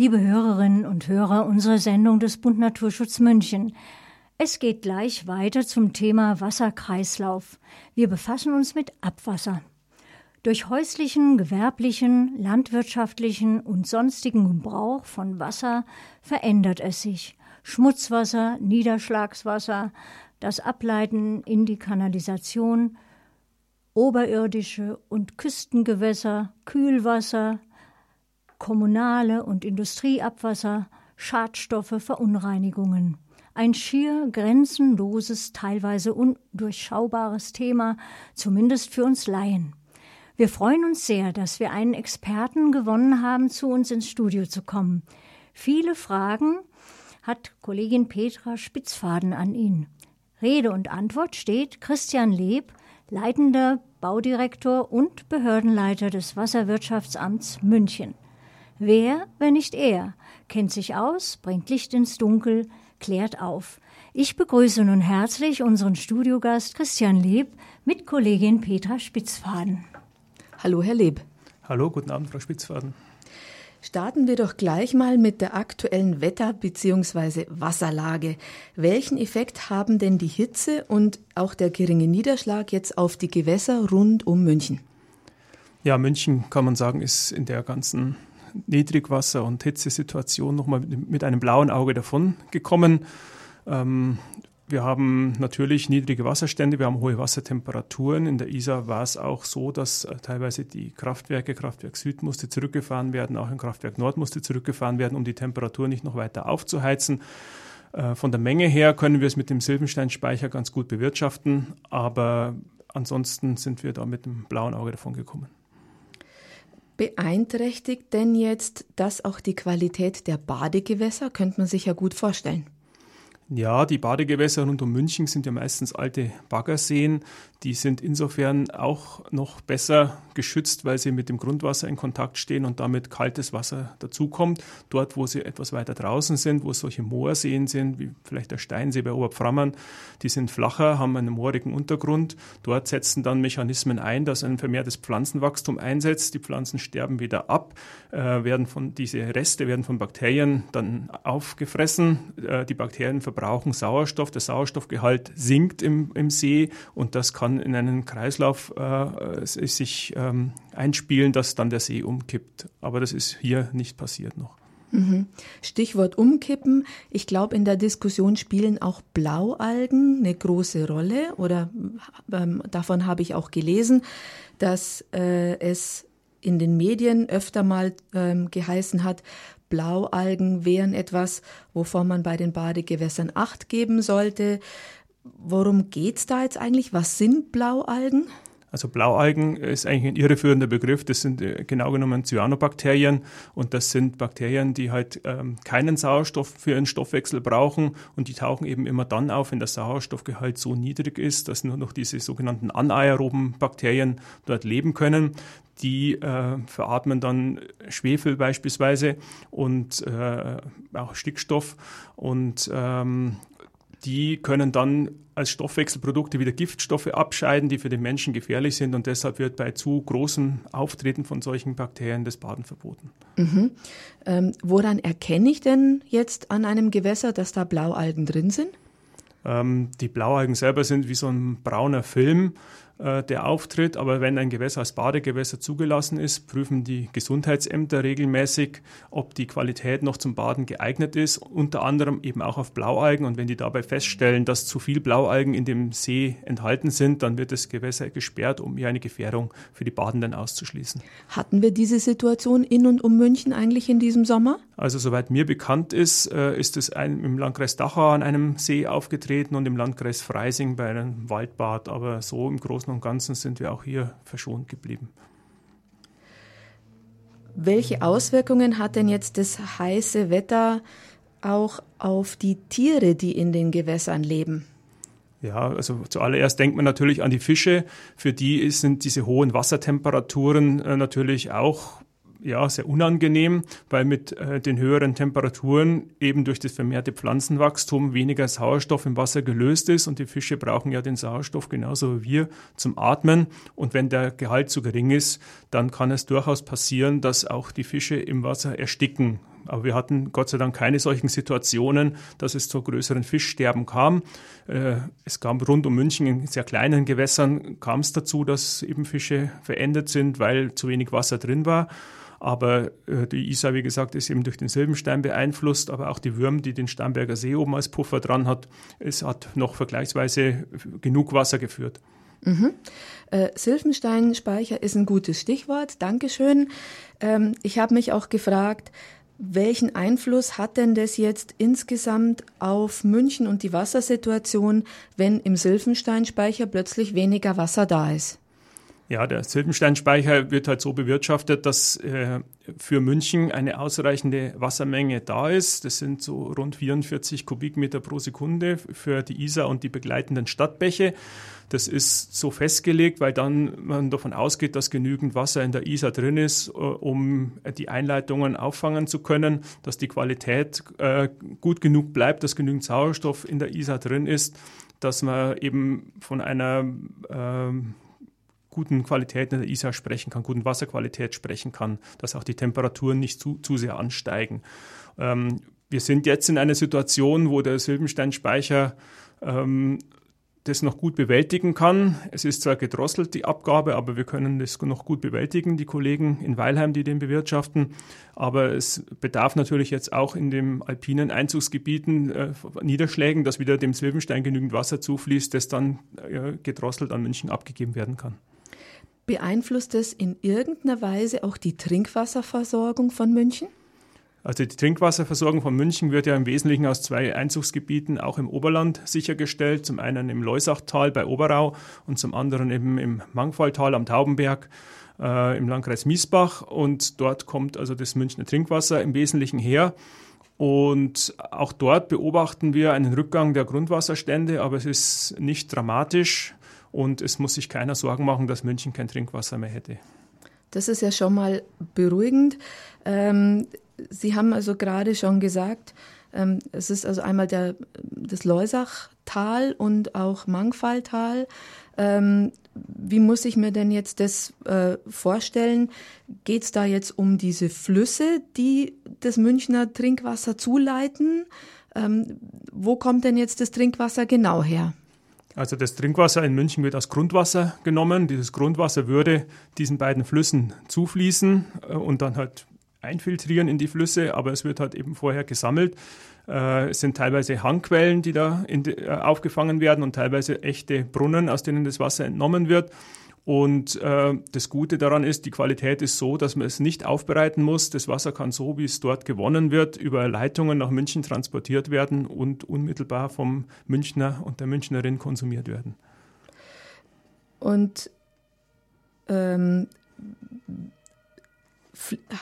liebe Hörerinnen und Hörer unserer Sendung des Bund Naturschutz München. Es geht gleich weiter zum Thema Wasserkreislauf. Wir befassen uns mit Abwasser. Durch häuslichen, gewerblichen, landwirtschaftlichen und sonstigen Gebrauch von Wasser verändert es sich. Schmutzwasser, Niederschlagswasser, das Ableiten in die Kanalisation, oberirdische und Küstengewässer, Kühlwasser, kommunale und Industrieabwasser, Schadstoffe, Verunreinigungen. Ein schier grenzenloses, teilweise undurchschaubares Thema, zumindest für uns Laien. Wir freuen uns sehr, dass wir einen Experten gewonnen haben, zu uns ins Studio zu kommen. Viele Fragen hat Kollegin Petra Spitzfaden an ihn. Rede und Antwort steht Christian Leb, leitender Baudirektor und Behördenleiter des Wasserwirtschaftsamts München. Wer, wenn nicht er, kennt sich aus, bringt Licht ins Dunkel, klärt auf. Ich begrüße nun herzlich unseren Studiogast Christian Leb mit Kollegin Petra Spitzfaden. Hallo, Herr Leb. Hallo, guten Abend, Frau Spitzfaden. Starten wir doch gleich mal mit der aktuellen Wetter- bzw. Wasserlage. Welchen Effekt haben denn die Hitze und auch der geringe Niederschlag jetzt auf die Gewässer rund um München? Ja, München kann man sagen, ist in der ganzen Niedrigwasser- und Hitzesituation nochmal mit einem blauen Auge davon gekommen. Ähm, wir haben natürlich niedrige Wasserstände, wir haben hohe Wassertemperaturen. In der Isar war es auch so, dass äh, teilweise die Kraftwerke, Kraftwerk Süd musste zurückgefahren werden, auch ein Kraftwerk Nord musste zurückgefahren werden, um die Temperatur nicht noch weiter aufzuheizen. Äh, von der Menge her können wir es mit dem Silbensteinspeicher ganz gut bewirtschaften, aber ansonsten sind wir da mit dem blauen Auge davon gekommen. Beeinträchtigt denn jetzt das auch die Qualität der Badegewässer? Könnte man sich ja gut vorstellen. Ja, die Badegewässer rund um München sind ja meistens alte Baggerseen. Die sind insofern auch noch besser geschützt, weil sie mit dem Grundwasser in Kontakt stehen und damit kaltes Wasser dazukommt. Dort, wo sie etwas weiter draußen sind, wo solche Moorseen sind, wie vielleicht der Steinsee bei Oberpframmern, die sind flacher, haben einen moorigen Untergrund. Dort setzen dann Mechanismen ein, dass ein vermehrtes Pflanzenwachstum einsetzt. Die Pflanzen sterben wieder ab, äh, werden von, diese Reste werden von Bakterien dann aufgefressen. Äh, die Bakterien verbrauchen Sauerstoff. Der Sauerstoffgehalt sinkt im, im See und das kann kann in einen Kreislauf äh, sich ähm, einspielen, dass dann der See umkippt. Aber das ist hier nicht passiert noch. Mhm. Stichwort umkippen. Ich glaube, in der Diskussion spielen auch Blaualgen eine große Rolle oder ähm, davon habe ich auch gelesen, dass äh, es in den Medien öfter mal ähm, geheißen hat, Blaualgen wären etwas, wovon man bei den Badegewässern Acht geben sollte. Worum geht es da jetzt eigentlich? Was sind Blaualgen? Also Blaualgen ist eigentlich ein irreführender Begriff. Das sind äh, genau genommen Cyanobakterien und das sind Bakterien, die halt ähm, keinen Sauerstoff für ihren Stoffwechsel brauchen und die tauchen eben immer dann auf, wenn der Sauerstoffgehalt so niedrig ist, dass nur noch diese sogenannten anaeroben Bakterien dort leben können. Die äh, veratmen dann Schwefel beispielsweise und äh, auch Stickstoff und ähm, die können dann als Stoffwechselprodukte wieder Giftstoffe abscheiden, die für den Menschen gefährlich sind und deshalb wird bei zu großem Auftreten von solchen Bakterien das Baden verboten. Mhm. Ähm, woran erkenne ich denn jetzt an einem Gewässer, dass da Blaualgen drin sind? Ähm, die Blaualgen selber sind wie so ein brauner Film äh, der auftritt. Aber wenn ein Gewässer als Badegewässer zugelassen ist, prüfen die Gesundheitsämter regelmäßig, ob die Qualität noch zum Baden geeignet ist, unter anderem eben auch auf Blaualgen. Und wenn die dabei feststellen, dass zu viel Blaualgen in dem See enthalten sind, dann wird das Gewässer gesperrt, um hier eine Gefährdung für die Badenden auszuschließen. Hatten wir diese Situation in und um München eigentlich in diesem Sommer? Also soweit mir bekannt ist, äh, ist es im Landkreis Dachau an einem See aufgetreten und im Landkreis Freising bei einem Waldbad. Aber so im Großen Großen und Ganzen sind wir auch hier verschont geblieben. Welche Auswirkungen hat denn jetzt das heiße Wetter auch auf die Tiere, die in den Gewässern leben? Ja, also zuallererst denkt man natürlich an die Fische. Für die sind diese hohen Wassertemperaturen äh, natürlich auch ja, sehr unangenehm, weil mit äh, den höheren Temperaturen eben durch das vermehrte Pflanzenwachstum weniger Sauerstoff im Wasser gelöst ist und die Fische brauchen ja den Sauerstoff genauso wie wir zum Atmen und wenn der Gehalt zu gering ist, dann kann es durchaus passieren, dass auch die Fische im Wasser ersticken aber wir hatten Gott sei Dank keine solchen Situationen, dass es zu größeren Fischsterben kam. Äh, es kam rund um München in sehr kleinen Gewässern kam es dazu, dass eben Fische verendet sind, weil zu wenig Wasser drin war. Aber äh, die Isar, wie gesagt, ist eben durch den Silbenstein beeinflusst, aber auch die Würm, die den Starnberger See oben als Puffer dran hat, es hat noch vergleichsweise genug Wasser geführt. Mhm. Äh, Silbensteinspeicher ist ein gutes Stichwort. Dankeschön. Ähm, ich habe mich auch gefragt, welchen Einfluss hat denn das jetzt insgesamt auf München und die Wassersituation, wenn im Silfensteinspeicher plötzlich weniger Wasser da ist? Ja, der Silbensteinspeicher wird halt so bewirtschaftet, dass äh, für München eine ausreichende Wassermenge da ist. Das sind so rund 44 Kubikmeter pro Sekunde für die Isar und die begleitenden Stadtbäche. Das ist so festgelegt, weil dann man davon ausgeht, dass genügend Wasser in der Isar drin ist, äh, um die Einleitungen auffangen zu können, dass die Qualität äh, gut genug bleibt, dass genügend Sauerstoff in der Isar drin ist, dass man eben von einer äh, guten Qualität in der Isar sprechen kann, guten Wasserqualität sprechen kann, dass auch die Temperaturen nicht zu, zu sehr ansteigen. Ähm, wir sind jetzt in einer Situation, wo der Silbensteinspeicher ähm, das noch gut bewältigen kann. Es ist zwar gedrosselt, die Abgabe, aber wir können das noch gut bewältigen, die Kollegen in Weilheim, die den bewirtschaften. Aber es bedarf natürlich jetzt auch in den alpinen Einzugsgebieten äh, Niederschlägen, dass wieder dem Silbenstein genügend Wasser zufließt, das dann äh, gedrosselt an München abgegeben werden kann. Beeinflusst es in irgendeiner Weise auch die Trinkwasserversorgung von München? Also die Trinkwasserversorgung von München wird ja im Wesentlichen aus zwei Einzugsgebieten auch im Oberland sichergestellt. Zum einen im Leusachtal bei Oberau und zum anderen eben im Mangfalltal am Taubenberg äh, im Landkreis Miesbach. Und dort kommt also das Münchner Trinkwasser im Wesentlichen her. Und auch dort beobachten wir einen Rückgang der Grundwasserstände, aber es ist nicht dramatisch und es muss sich keiner Sorgen machen, dass München kein Trinkwasser mehr hätte. Das ist ja schon mal beruhigend. Ähm, Sie haben also gerade schon gesagt, ähm, es ist also einmal der, das Leusachtal und auch Mangfalltal. Ähm, wie muss ich mir denn jetzt das äh, vorstellen? Geht es da jetzt um diese Flüsse, die das Münchner Trinkwasser zuleiten? Ähm, wo kommt denn jetzt das Trinkwasser genau her? Also das Trinkwasser in München wird als Grundwasser genommen. Dieses Grundwasser würde diesen beiden Flüssen zufließen äh, und dann halt einfiltrieren in die Flüsse, aber es wird halt eben vorher gesammelt. Äh, es sind teilweise Hangquellen, die da äh, aufgefangen werden und teilweise echte Brunnen, aus denen das Wasser entnommen wird. Und äh, das Gute daran ist, die Qualität ist so, dass man es nicht aufbereiten muss. Das Wasser kann so, wie es dort gewonnen wird, über Leitungen nach München transportiert werden und unmittelbar vom Münchner und der Münchnerin konsumiert werden. Und ähm,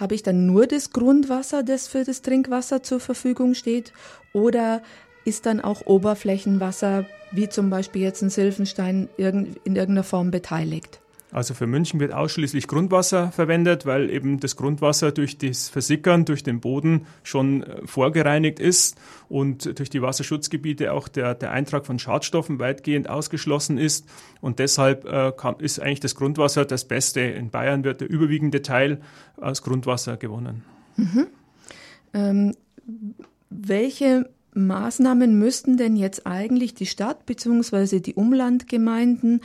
habe ich dann nur das Grundwasser, das für das Trinkwasser zur Verfügung steht? Oder ist dann auch Oberflächenwasser, wie zum Beispiel jetzt ein Silfenstein, in irgendeiner Form beteiligt? Also für München wird ausschließlich Grundwasser verwendet, weil eben das Grundwasser durch das Versickern, durch den Boden schon äh, vorgereinigt ist und durch die Wasserschutzgebiete auch der, der Eintrag von Schadstoffen weitgehend ausgeschlossen ist. Und deshalb äh, ist eigentlich das Grundwasser das Beste. In Bayern wird der überwiegende Teil aus Grundwasser gewonnen. Mhm. Ähm, welche Maßnahmen müssten denn jetzt eigentlich die Stadt bzw. die Umlandgemeinden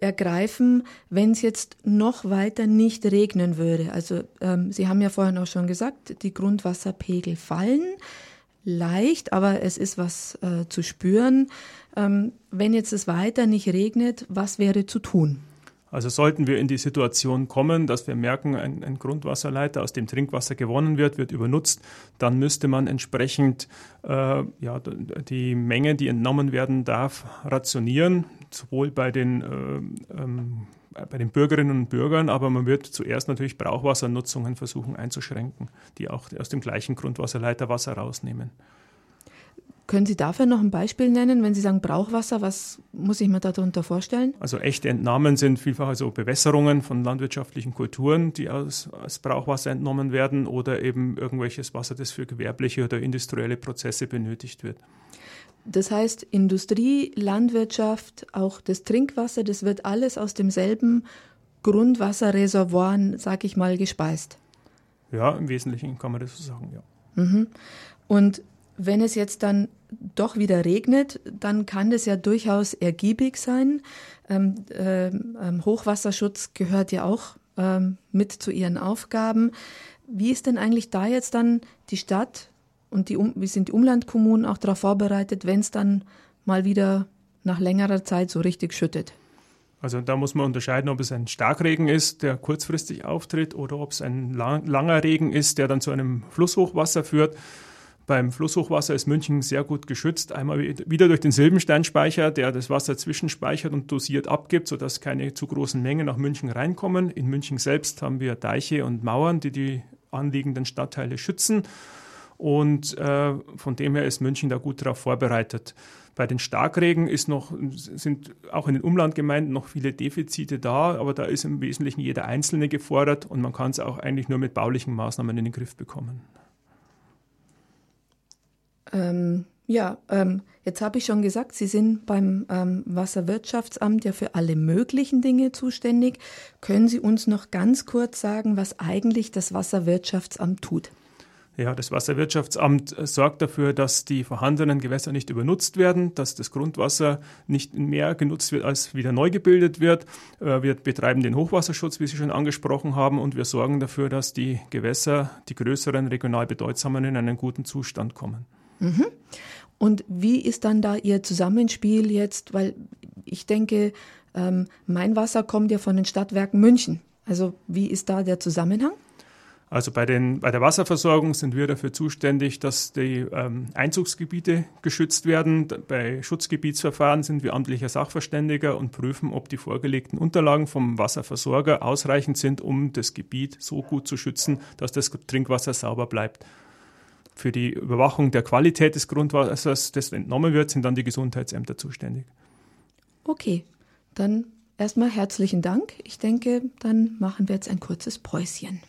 ergreifen, wenn es jetzt noch weiter nicht regnen würde? Also ähm, Sie haben ja vorhin auch schon gesagt, die Grundwasserpegel fallen leicht, aber es ist was äh, zu spüren. Ähm, wenn jetzt es weiter nicht regnet, was wäre zu tun? Also sollten wir in die Situation kommen, dass wir merken, ein, ein, Grundwasserleiter, aus dem Trinkwasser gewonnen wird, wird übernutzt, dann müsste man entsprechend äh, ja, die Menge, die entnommen werden darf, rationieren, sowohl bei den, äh, ähm, bei den Bürgerinnen und Bürgern, aber man wird zuerst natürlich Brauchwassernutzungen versuchen einzuschränken, die auch aus dem gleichen Grundwasserleiter Wasser rausnehmen. Können Sie dafür noch ein Beispiel nennen, wenn Sie sagen Brauchwasser, was muss ich mir darunter vorstellen? Also echte Entnahmen sind vielfach also Bewässerungen von landwirtschaftlichen Kulturen, die aus, als Brauchwasser entnommen werden oder eben irgendwelches Wasser, das für gewerbliche oder industrielle Prozesse benötigt wird. Das heißt, Industrie, Landwirtschaft, auch das Trinkwasser, das wird alles aus demselben Grundwasserreservoir, sag ich mal, gespeist. Ja, im Wesentlichen kann man das so sagen, ja. Mhm. Und wenn es jetzt dann doch wieder regnet, dann kann das ja durchaus ergiebig sein. Ähm, äh, Hochwasserschutz gehört ja auch ähm, mit zu ihren Aufgaben. Wie ist denn eigentlich da jetzt dann die Stadt und die, wie sind die Umlandkommunen auch darauf vorbereitet, wenn es dann mal wieder nach längerer Zeit so richtig schüttet? Also da muss man unterscheiden, ob es ein Starkregen ist, der kurzfristig auftritt, oder ob es ein lang, langer Regen ist, der dann zu einem Flusshochwasser führt. Beim Flusshochwasser ist München sehr gut geschützt. Einmal wieder durch den Silbensteinspeicher, der das Wasser zwischenspeichert und dosiert abgibt, sodass keine zu großen Mengen nach München reinkommen. In München selbst haben wir Deiche und Mauern, die die anliegenden Stadtteile schützen. Und äh, von dem her ist München da gut darauf vorbereitet. Bei den Starkregen ist noch, sind auch in den Umlandgemeinden noch viele Defizite da, aber da ist im Wesentlichen jeder Einzelne gefordert und man kann es auch eigentlich nur mit baulichen Maßnahmen in den Griff bekommen. Ähm, ja, ähm, jetzt habe ich schon gesagt, Sie sind beim ähm, Wasserwirtschaftsamt ja für alle möglichen Dinge zuständig. Können Sie uns noch ganz kurz sagen, was eigentlich das Wasserwirtschaftsamt tut? Ja, das Wasserwirtschaftsamt sorgt dafür, dass die vorhandenen Gewässer nicht übernutzt werden, dass das Grundwasser nicht mehr genutzt wird, als wieder neu gebildet wird. Äh, wir betreiben den Hochwasserschutz, wie Sie schon angesprochen haben, und wir sorgen dafür, dass die Gewässer, die größeren regional bedeutsamen, in einen guten Zustand kommen. Mhm. Und wie ist dann da Ihr Zusammenspiel jetzt? Weil ich denke, ähm, mein Wasser kommt ja von den Stadtwerken München. Also wie ist da der Zusammenhang? Also bei, den, bei der Wasserversorgung sind wir dafür zuständig, dass die ähm, Einzugsgebiete geschützt werden. Bei Schutzgebietsverfahren sind wir amtlicher Sachverständiger und prüfen, ob die vorgelegten Unterlagen vom Wasserversorger ausreichend sind, um das Gebiet so gut zu schützen, dass das Trinkwasser sauber bleibt. Für die Überwachung der Qualität des Grundwassers, das entnommen wird, sind dann die Gesundheitsämter zuständig. Okay, dann erstmal herzlichen Dank. Ich denke, dann machen wir jetzt ein kurzes Päuschen.